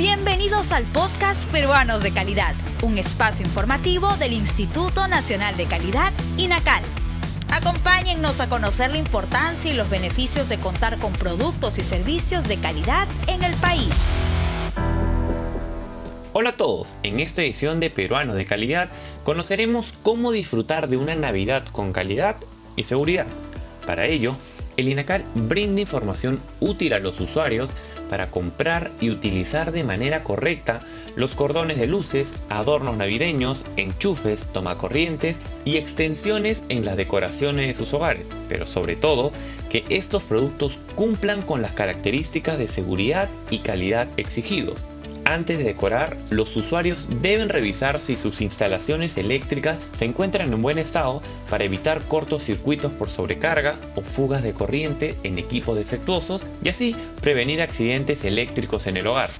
Bienvenidos al podcast Peruanos de Calidad, un espacio informativo del Instituto Nacional de Calidad, INACAL. Acompáñennos a conocer la importancia y los beneficios de contar con productos y servicios de calidad en el país. Hola a todos, en esta edición de Peruanos de Calidad conoceremos cómo disfrutar de una Navidad con calidad y seguridad. Para ello, el INACAL brinda información útil a los usuarios para comprar y utilizar de manera correcta los cordones de luces, adornos navideños, enchufes, tomacorrientes y extensiones en las decoraciones de sus hogares, pero sobre todo que estos productos cumplan con las características de seguridad y calidad exigidos. Antes de decorar, los usuarios deben revisar si sus instalaciones eléctricas se encuentran en buen estado para evitar cortocircuitos por sobrecarga o fugas de corriente en equipos defectuosos y así prevenir accidentes eléctricos en el hogar.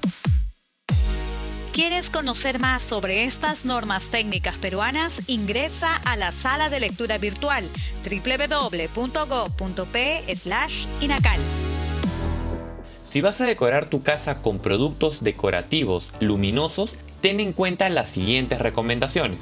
¿Quieres conocer más sobre estas normas técnicas peruanas? Ingresa a la sala de lectura virtual www.go.p/inacal. Si vas a decorar tu casa con productos decorativos luminosos, ten en cuenta las siguientes recomendaciones.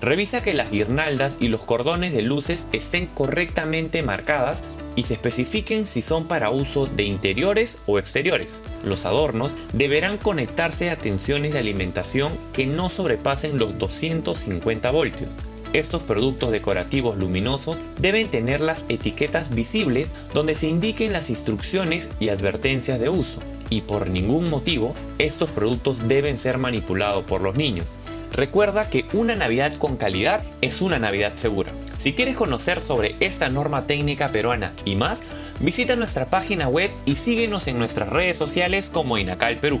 Revisa que las guirnaldas y los cordones de luces estén correctamente marcadas y se especifiquen si son para uso de interiores o exteriores. Los adornos deberán conectarse a tensiones de alimentación que no sobrepasen los 250 voltios. Estos productos decorativos luminosos deben tener las etiquetas visibles donde se indiquen las instrucciones y advertencias de uso. Y por ningún motivo, estos productos deben ser manipulados por los niños. Recuerda que una Navidad con calidad es una Navidad segura. Si quieres conocer sobre esta norma técnica peruana y más, visita nuestra página web y síguenos en nuestras redes sociales como Inacal Perú.